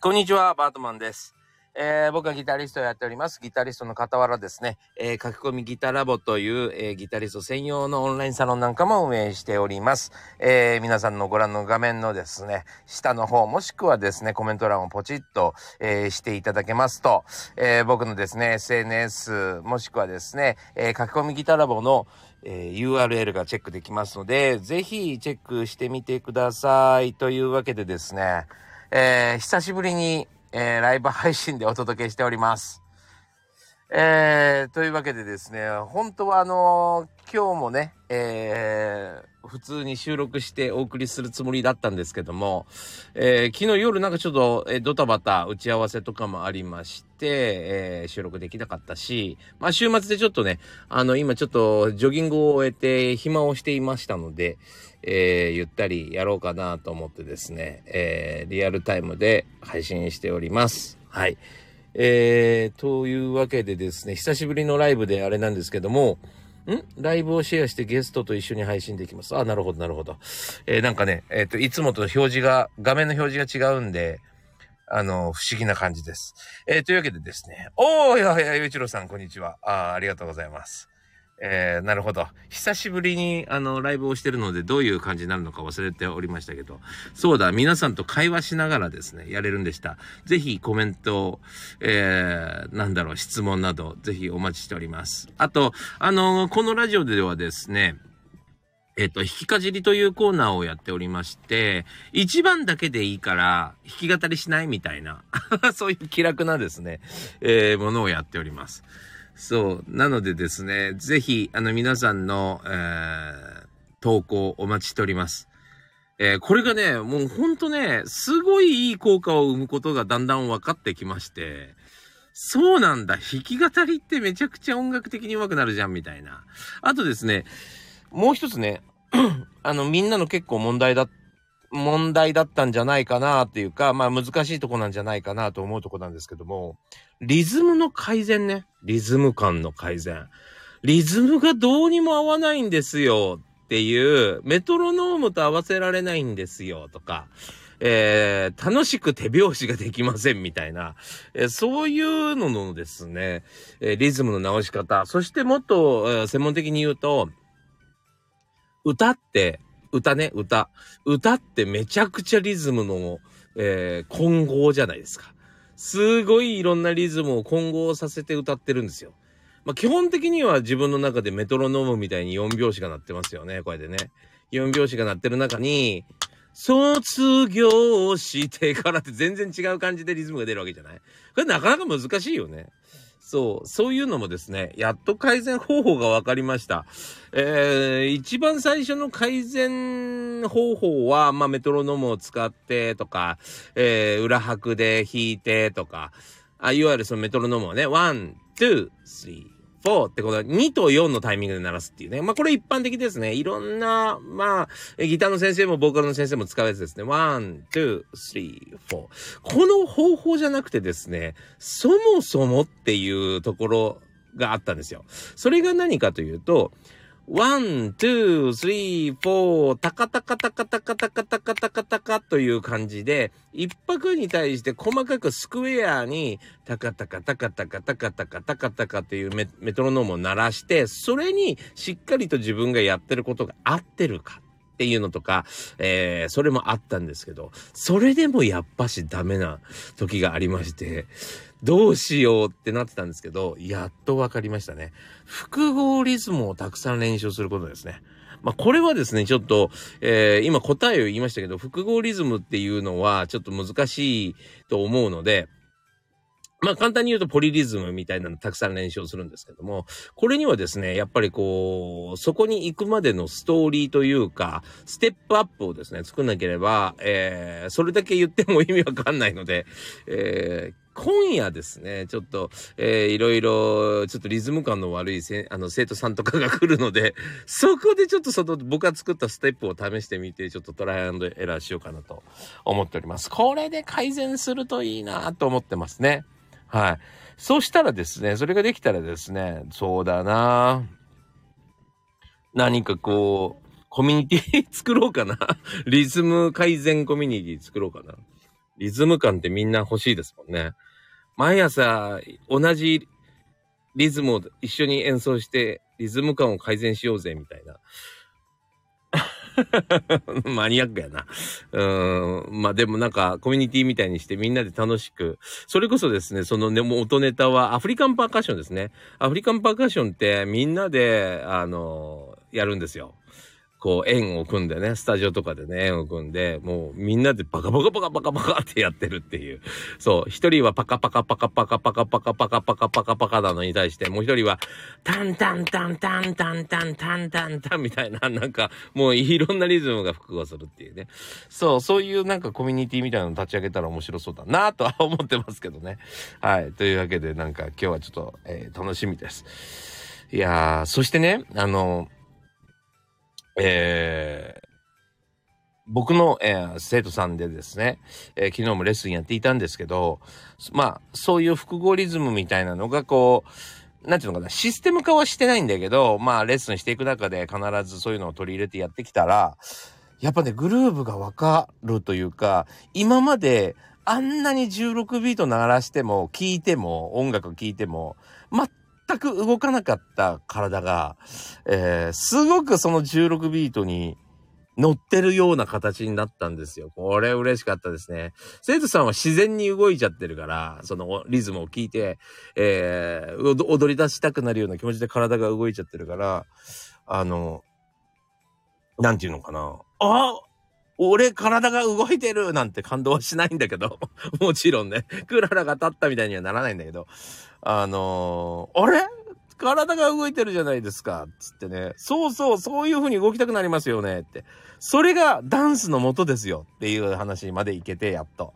こんにちは、バートマンです。えー僕はギタリストをやっております。ギタリストの傍らですね、えー書き込みギタラボという、えーギタリスト専用のオンラインサロンなんかも運営しております。え皆さんのご覧の画面のですね、下の方もしくはですね、コメント欄をポチッと、えしていただけますと、え僕のですね、SNS もしくはですね、え書き込みギタラボのえー URL がチェックできますので、ぜひチェックしてみてください。というわけでですね、えー久しぶりに、えーライブ配信でお届けしております。えーというわけでですね、本当はあのー今日もね、えー普通に収録してお送りするつもりだったんですけども、えー昨日夜なんかちょっと、えドタバタ打ち合わせとかもありまして、え収録できなかったし、まあ週末でちょっとね、あの今ちょっとジョギングを終えて暇をしていましたので、えゆったりやろうかなと思ってですね、えリアルタイムで配信しております。はい。えー、というわけでですね、久しぶりのライブであれなんですけども、ん？ライブをシェアしてゲストと一緒に配信できます。あ、なるほど、なるほど。えーなんかね、えっ、と、いつもと表示が、画面の表示が違うんで、あの、不思議な感じです。えーというわけでですね、おーいやいや、ゆういちろうさん、こんにちは。ああありがとうございます。えー、なるほど。久しぶりに、あの、ライブをしてるので、どういう感じになるのか忘れておりましたけど、そうだ、皆さんと会話しながらですね、やれるんでした。ぜひコメント、えー、なんだろう、質問など、ぜひお待ちしております。あと、あの、このラジオではですね、えっと、弾きかじりというコーナーをやっておりまして、一番だけでいいから、弾き語りしないみたいな、そういう気楽なですね、えーものをやっております。そう。なのでですね、ぜひ、あの、皆さんの、えー投稿お待ちしております。えーこれがね、もうほんとね、すごいいい効果を生むことがだんだん分かってきまして、そうなんだ、弾き語りってめちゃくちゃ音楽的に上手くなるじゃん、みたいな。あとですね、もう一つね、あの、みんなの結構問題だっ、問題だったんじゃないかなっていうか、まあ難しいとこなんじゃないかなと思うとこなんですけども、リズムの改善ね。リズム感の改善。リズムがどうにも合わないんですよっていう、メトロノームと合わせられないんですよとか、えー、楽しく手拍子ができませんみたいな、えーそういうののですね、えーリズムの直し方、そしてもっと、え専門的に言うと、歌って、歌ね、歌。歌ってめちゃくちゃリズムの、えー混合じゃないですか。すごいいろんなリズムを混合させて歌ってるんですよ。まあ、基本的には自分の中でメトロノームみたいに4拍子が鳴ってますよね、これでね。4拍子が鳴ってる中に、卒業してからって全然違う感じでリズムが出るわけじゃないこれなかなか難しいよね。そう、そういうのもですね、やっと改善方法が分かりました。えー、一番最初の改善方法は、まあ、メトロノームを使ってとか、えー、裏拍で弾いてとか、あ、いわゆるそのメトロノームをね、 one、two、three、とってことは2と4のタイミングで鳴らすっていうね。まあこれ一般的ですね。いろんな、まあ、ギターの先生もボーカルの先生も使うやつですね。1、2、3、4、この方法じゃなくてですね、そもそもっていうところがあったんですよ。それが何かというと、 one、two、three、four、タカタカタカタカタカタカタカタカという感じで、一拍に対して細かくスクエアに、タカタカタカタカタカタカタカタカっていうメメトロノームを鳴らして、それにしっかりと自分がやってることが合ってるかっていうのとか、えー、それもあったんですけど、それでもやっぱしダメな時がありまして、どうしようってなってたんですけど、やっとわかりましたね。複合リズムをたくさん練習することですね。まあ、これはですね、ちょっと、えー今答えを言いましたけど、複合リズムっていうのはちょっと難しいと思うので、まあ簡単に言うとポリリズムみたいなのたくさん練習をするんですけども、これにはですね、やっぱりこう、そこに行くまでのストーリーというか、ステップアップをですね、作んなければ、えーそれだけ言っても意味わかんないので、えー今夜ですね、ちょっと、えーいろいろ、ちょっとリズム感の悪いせあの生徒さんとかが来るので、そこでちょっとその僕が作ったステップを試してみて、ちょっとトライアンドエラーしようかなと思っております。これで改善するといいなと思ってますね。はい。そうしたらですね、それができたらですね、そうだな何かこう、コミュニティ作ろうかな。リズム改善コミュニティ作ろうかな。リズム感ってみんな欲しいですもんね。毎朝同じリズムを一緒に演奏してリズム感を改善しようぜみたいな。マニアックやな。うん。まあでもなんかコミュニティみたいにしてみんなで楽しく。それこそですね、そのね、もう音ネタはアフリカンパーカッションですね。アフリカンパーカッションってみんなで、あの、やるんですよ。こう円を組んでね、スタジオとかでね、円を組んで、もうみんなでバカバカバカバカバカってやってるっていう。そう、一人はパカパカパカパカパカパカパカパカパカパカなのに対して、もう一人はタンタンタンタンタンタンタンタンタンみたいな、なんかもういろんなリズムが複合するっていうね。そう、そういうなんかコミュニティみたいなの立ち上げたら面白そうだなとは思ってますけどね。はい。というわけでなんか今日はちょっと、え、楽しみです。いやー、そしてね、あの、えー、僕の、えー、生徒さんでですね、えー、昨日もレッスンやっていたんですけど、まあ、そういう複合リズムみたいなのがこう、なんていうのかな、システム化はしてないんだけど、まあ、レッスンしていく中で必ずそういうのを取り入れてやってきたら、やっぱね、グルーブがわかるというか、今まであんなに16ビート鳴らしても、聴いても、音楽聴いても、全く動かなかった体が、えー、すごくその16ビートに乗ってるような形になったんですよ。これ嬉しかったですね。生徒さんは自然に動いちゃってるから、そのリズムを聞いて、えー、踊り出したくなるような気持ちで体が動いちゃってるから、あの、なんていうのかな。あ俺体が動いてるなんて感動はしないんだけど、もちろんね、クララが立ったみたいにはならないんだけど、あのー、あれ？体が動いてるじゃないですか。つってね。そうそう、そういう風に動きたくなりますよね。って。それがダンスの元ですよ。っていう話までいけて、やっと。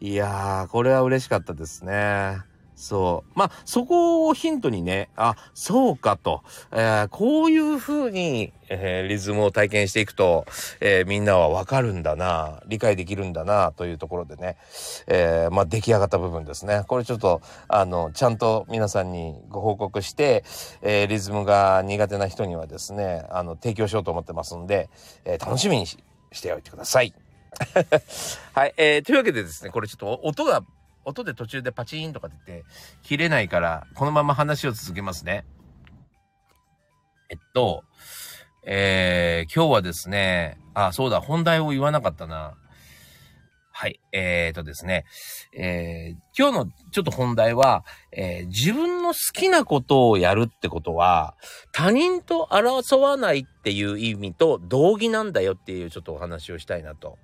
いやー、これは嬉しかったですね。そう。まあ、そこをヒントにね、あ、そうかと、えー、こういう風に、えー、リズムを体験していくと、えー、みんなはわかるんだな、理解できるんだな、というところでね、えまあ、出来上がった部分ですね。これちょっと、あの、ちゃんと皆さんにご報告して、えリズムが苦手な人にはですね、あの、提供しようと思ってますんで、え楽しみにしておいてください。はい、えー、というわけでですね、これちょっと音が音で途中でパチーンとかって言って切れないから、このまま話を続けますね。えっと、えー、今日はですね、あ、そうだ、本題を言わなかったな。はい。えーとですね、えー、今日のちょっと本題は、えー、自分の好きなことをやるってことは、他人と争わないっていう意味と同義なんだよっていうちょっとお話をしたいなと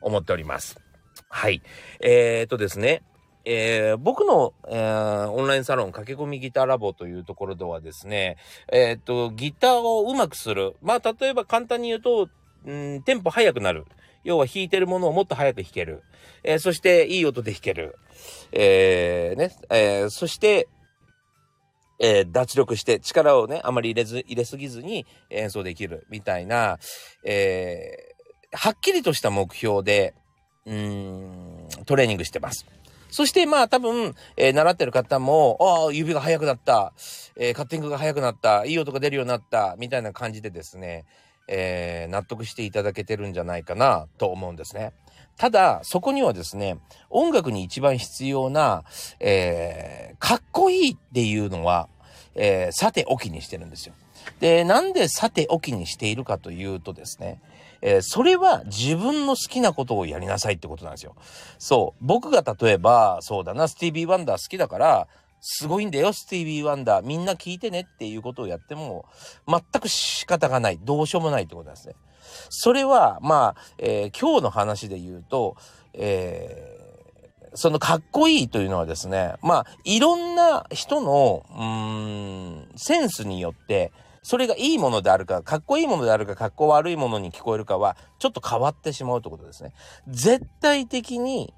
思っております。はい。えーとですね、えー、僕の、えー、オンラインサロン駆け込みギターラボというところではですね、えっ、と、ギターをうまくする。まあ、例えば簡単に言うと、うん、テンポ速くなる。要は弾いてるものをもっと速く弾ける。えー、そしていい音で弾ける。えー、ね、えー、そして、えー、脱力して力をね、あまり入れず、入れすぎずに演奏できるみたいな、えー、はっきりとした目標で、うん、トレーニングしてます。そしてまあ多分、えー、習ってる方も、ああ、指が速くなった、えー、カッティングが速くなった、いい音が出るようになった、みたいな感じでですね、えー、納得していただけてるんじゃないかなと思うんですね。ただ、そこにはですね、音楽に一番必要な、えー、かっこいいっていうのは、えー、さておきにしてるんですよ。で、なんでさておきにしているかというとですね、えー、それは自分の好きなことをやりなさいってことなんですよ。そう。僕が例えば、そうだな、スティービー・ワンダー好きだから、すごいんだよ、スティービー・ワンダー。みんな聞いてねっていうことをやっても、全く仕方がない。どうしようもないってことなんですね。それは、まあ、えー、今日の話で言うと、えー、そのかっこいいというのはですね、まあ、いろんな人の、うん、センスによって、それがいいものであるか、かっこいいものであるか、かっこ悪いものに聞こえるかは、ちょっと変わってしまうということですね。絶対的に、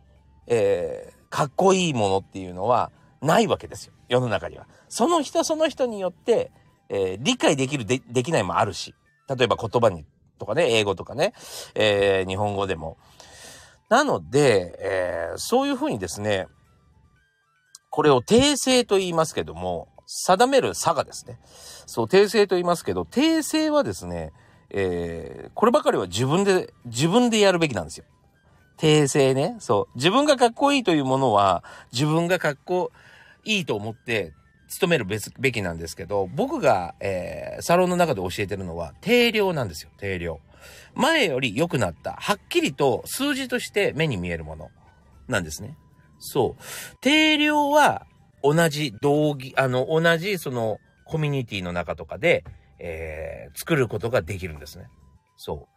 えー、かっこいいものっていうのはないわけですよ。世の中には。その人その人によって、えー、理解できるで、できないもあるし。例えば言葉に、とかね、英語とかね、えー、日本語でも。なので、えー、そういうふうにですね、これを訂正と言いますけども、定める差がですね。そう、訂正と言いますけど、訂正はですね、えー、こればかりは自分で、自分でやるべきなんですよ。訂正ね。そう。自分がかっこいいというものは、自分がかっこいいと思って、努めるべきなんですけど、僕が、えー、サロンの中で教えてるのは、定量なんですよ、定量。前より良くなった。はっきりと数字として目に見えるものなんですね。そう。定量は同じ道義、あの、同じそのコミュニティの中とかで、えー、作ることができるんですね。そう。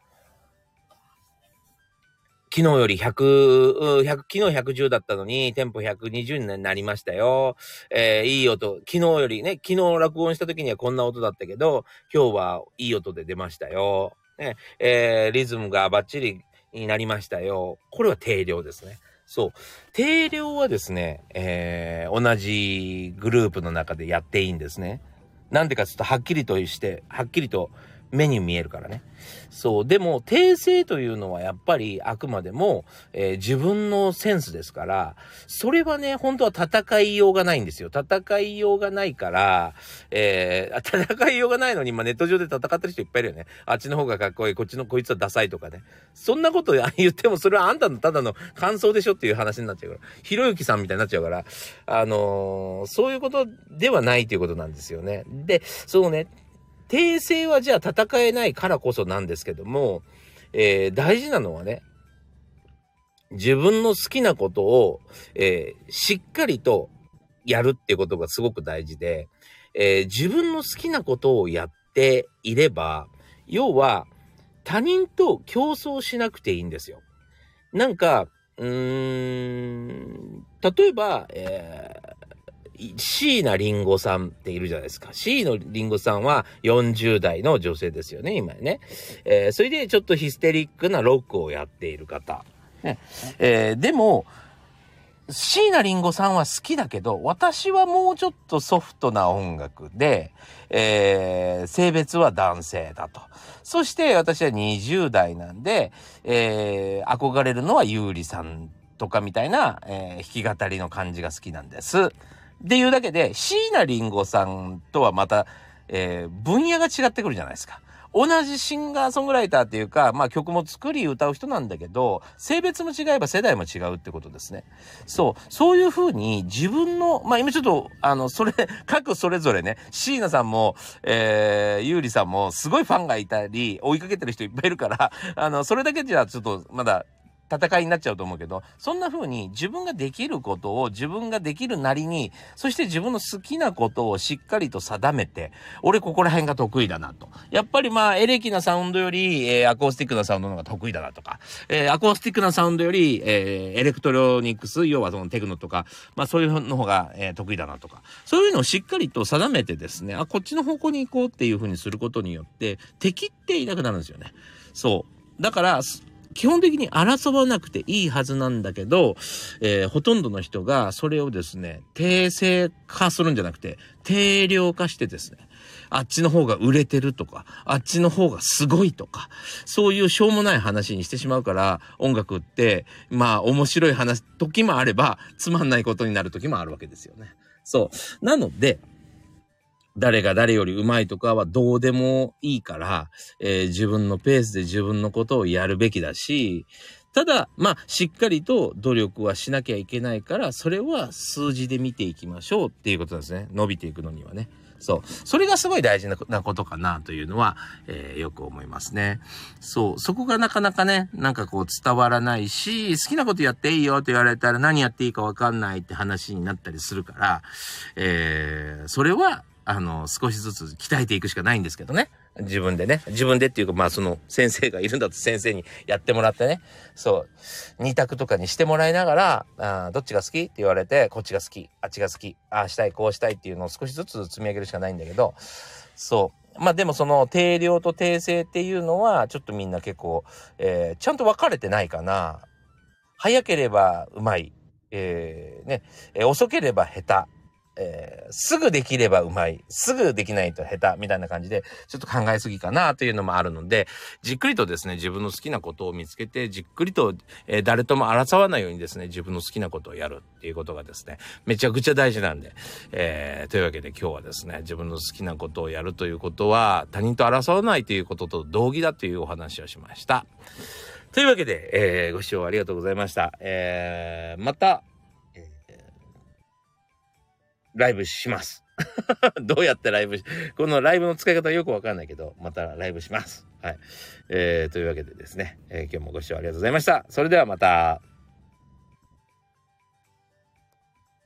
昨日より100、100、昨日110だったのに、テンポ120になりましたよ。えー、いい音。昨日よりね、昨日録音した時にはこんな音だったけど、今日はいい音で出ましたよ。ね、えー、リズムがバッチリになりましたよ。これは定量ですね。そう。定量はですね、えー、同じグループの中でやっていいんですね。なんでかちょっとはっきりとして、はっきりと目に見えるからね。そう。でも、訂正というのはやっぱりあくまでも、えー、自分のセンスですから、それはね、本当は戦いようがないんですよ。戦いようがないから、えー、戦いようがないのに、まあ、ネット上で戦ってる人いっぱいいるよね。あっちの方がかっこいい、こっちのこいつはダサいとかね。そんなこと言っても、それはあんたのただの感想でしょっていう話になっちゃうから。ひろゆきさんみたいになっちゃうから、あのー、そういうことではないということなんですよね。で、そうね、訂正はじゃあ戦えないからこそなんですけども、えー、大事なのはね、自分の好きなことを、えー、しっかりとやるってことがすごく大事で、えー、自分の好きなことをやっていれば、要は他人と競争しなくていいんですよ。なんか、うーん、例えば、え椎名林檎さんっているじゃないですか。椎名林檎さんは40代の女性ですよね、今ね。えー、それでちょっとヒステリックなロックをやっている方。ねえー、でも、椎名林檎さんは好きだけど、私はもうちょっとソフトな音楽で、えー、性別は男性だと。そして私は20代なんで、えー、憧れるのは優里さんとかみたいな、えー、弾き語りの感じが好きなんです。っていうだけで、椎名林檎さんとはまた、えー、分野が違ってくるじゃないですか。同じシンガーソングライターっていうか、まあ曲も作り歌う人なんだけど、性別も違えば世代も違うってことですね。そう。そういうふうに自分の、まあ今ちょっと、あの、それ、各それぞれね、椎名さんも、えー、ゆうりさんもすごいファンがいたり、追いかけてる人いっぱいいるから、あの、それだけじゃちょっとまだ戦いになっちゃうと思うけど、そんな風に自分ができることを自分ができるなりに、そして自分の好きなことをしっかりと定めて、俺ここら辺が得意だなと。やっぱりまあ、エレキなサウンドより、えー、アコースティックなサウンドの方が得意だなとか、えー、アコースティックなサウンドより、えー、エレクトロニクス、要はそのテクノとか、まあそういうの方が、え、得意だなとか、そういうのをしっかりと定めてですね、あ、こっちの方向に行こうっていう風にすることによって、敵っていなくなるんですよね。そう。だから、基本的に争わなくていいはずなんだけど、えー、ほとんどの人がそれをですね、定性化するんじゃなくて、定量化してですね、あっちの方が売れてるとか、あっちの方がすごいとか、そういうしょうもない話にしてしまうから、音楽って、まあ面白い話、時もあれば、つまんないことになる時もあるわけですよね。そう。なので、誰が誰より上手いとかはどうでもいいから、えー、自分のペースで自分のことをやるべきだし、ただ、まあ、しっかりと努力はしなきゃいけないから、それは数字で見ていきましょうっていうことですね。伸びていくのにはね。そう。それがすごい大事なことかなというのは、えー、よく思いますね。そう。そこがなかなかね、なんかこう伝わらないし、好きなことやっていいよって言われたら何やっていいかわかんないって話になったりするから、えー、それはあの、少しずつ鍛えていくしかないんですけどね。自分でね。自分でっていうか、まあその先生がいるんだと先生にやってもらってね。そう。二択とかにしてもらいながら、あどっちが好きって言われて、こっちが好き、あっちが好き、ああしたい、こうしたいっていうのを少しずつ積み上げるしかないんだけど、そう。まあでもその定量と定性っていうのは、ちょっとみんな結構、えー、ちゃんと分かれてないかな。早ければうまい。えー、ね、えー、遅ければ下手。えー、すぐできればうまい。すぐできないと下手。みたいな感じで、ちょっと考えすぎかなというのもあるので、じっくりとですね、自分の好きなことを見つけて、じっくりと、えー、誰とも争わないようにですね、自分の好きなことをやるっていうことがですね、めちゃくちゃ大事なんで、えー、というわけで今日はですね、自分の好きなことをやるということは、他人と争わないということと同義だというお話をしました。というわけで、え、ご視聴ありがとうございました。え、また、ライブします。どうやってライブし、このライブの使い方よくわかんないけど、またライブします。はい。えー、というわけでですね、えー、今日もご視聴ありがとうございました。それではまた。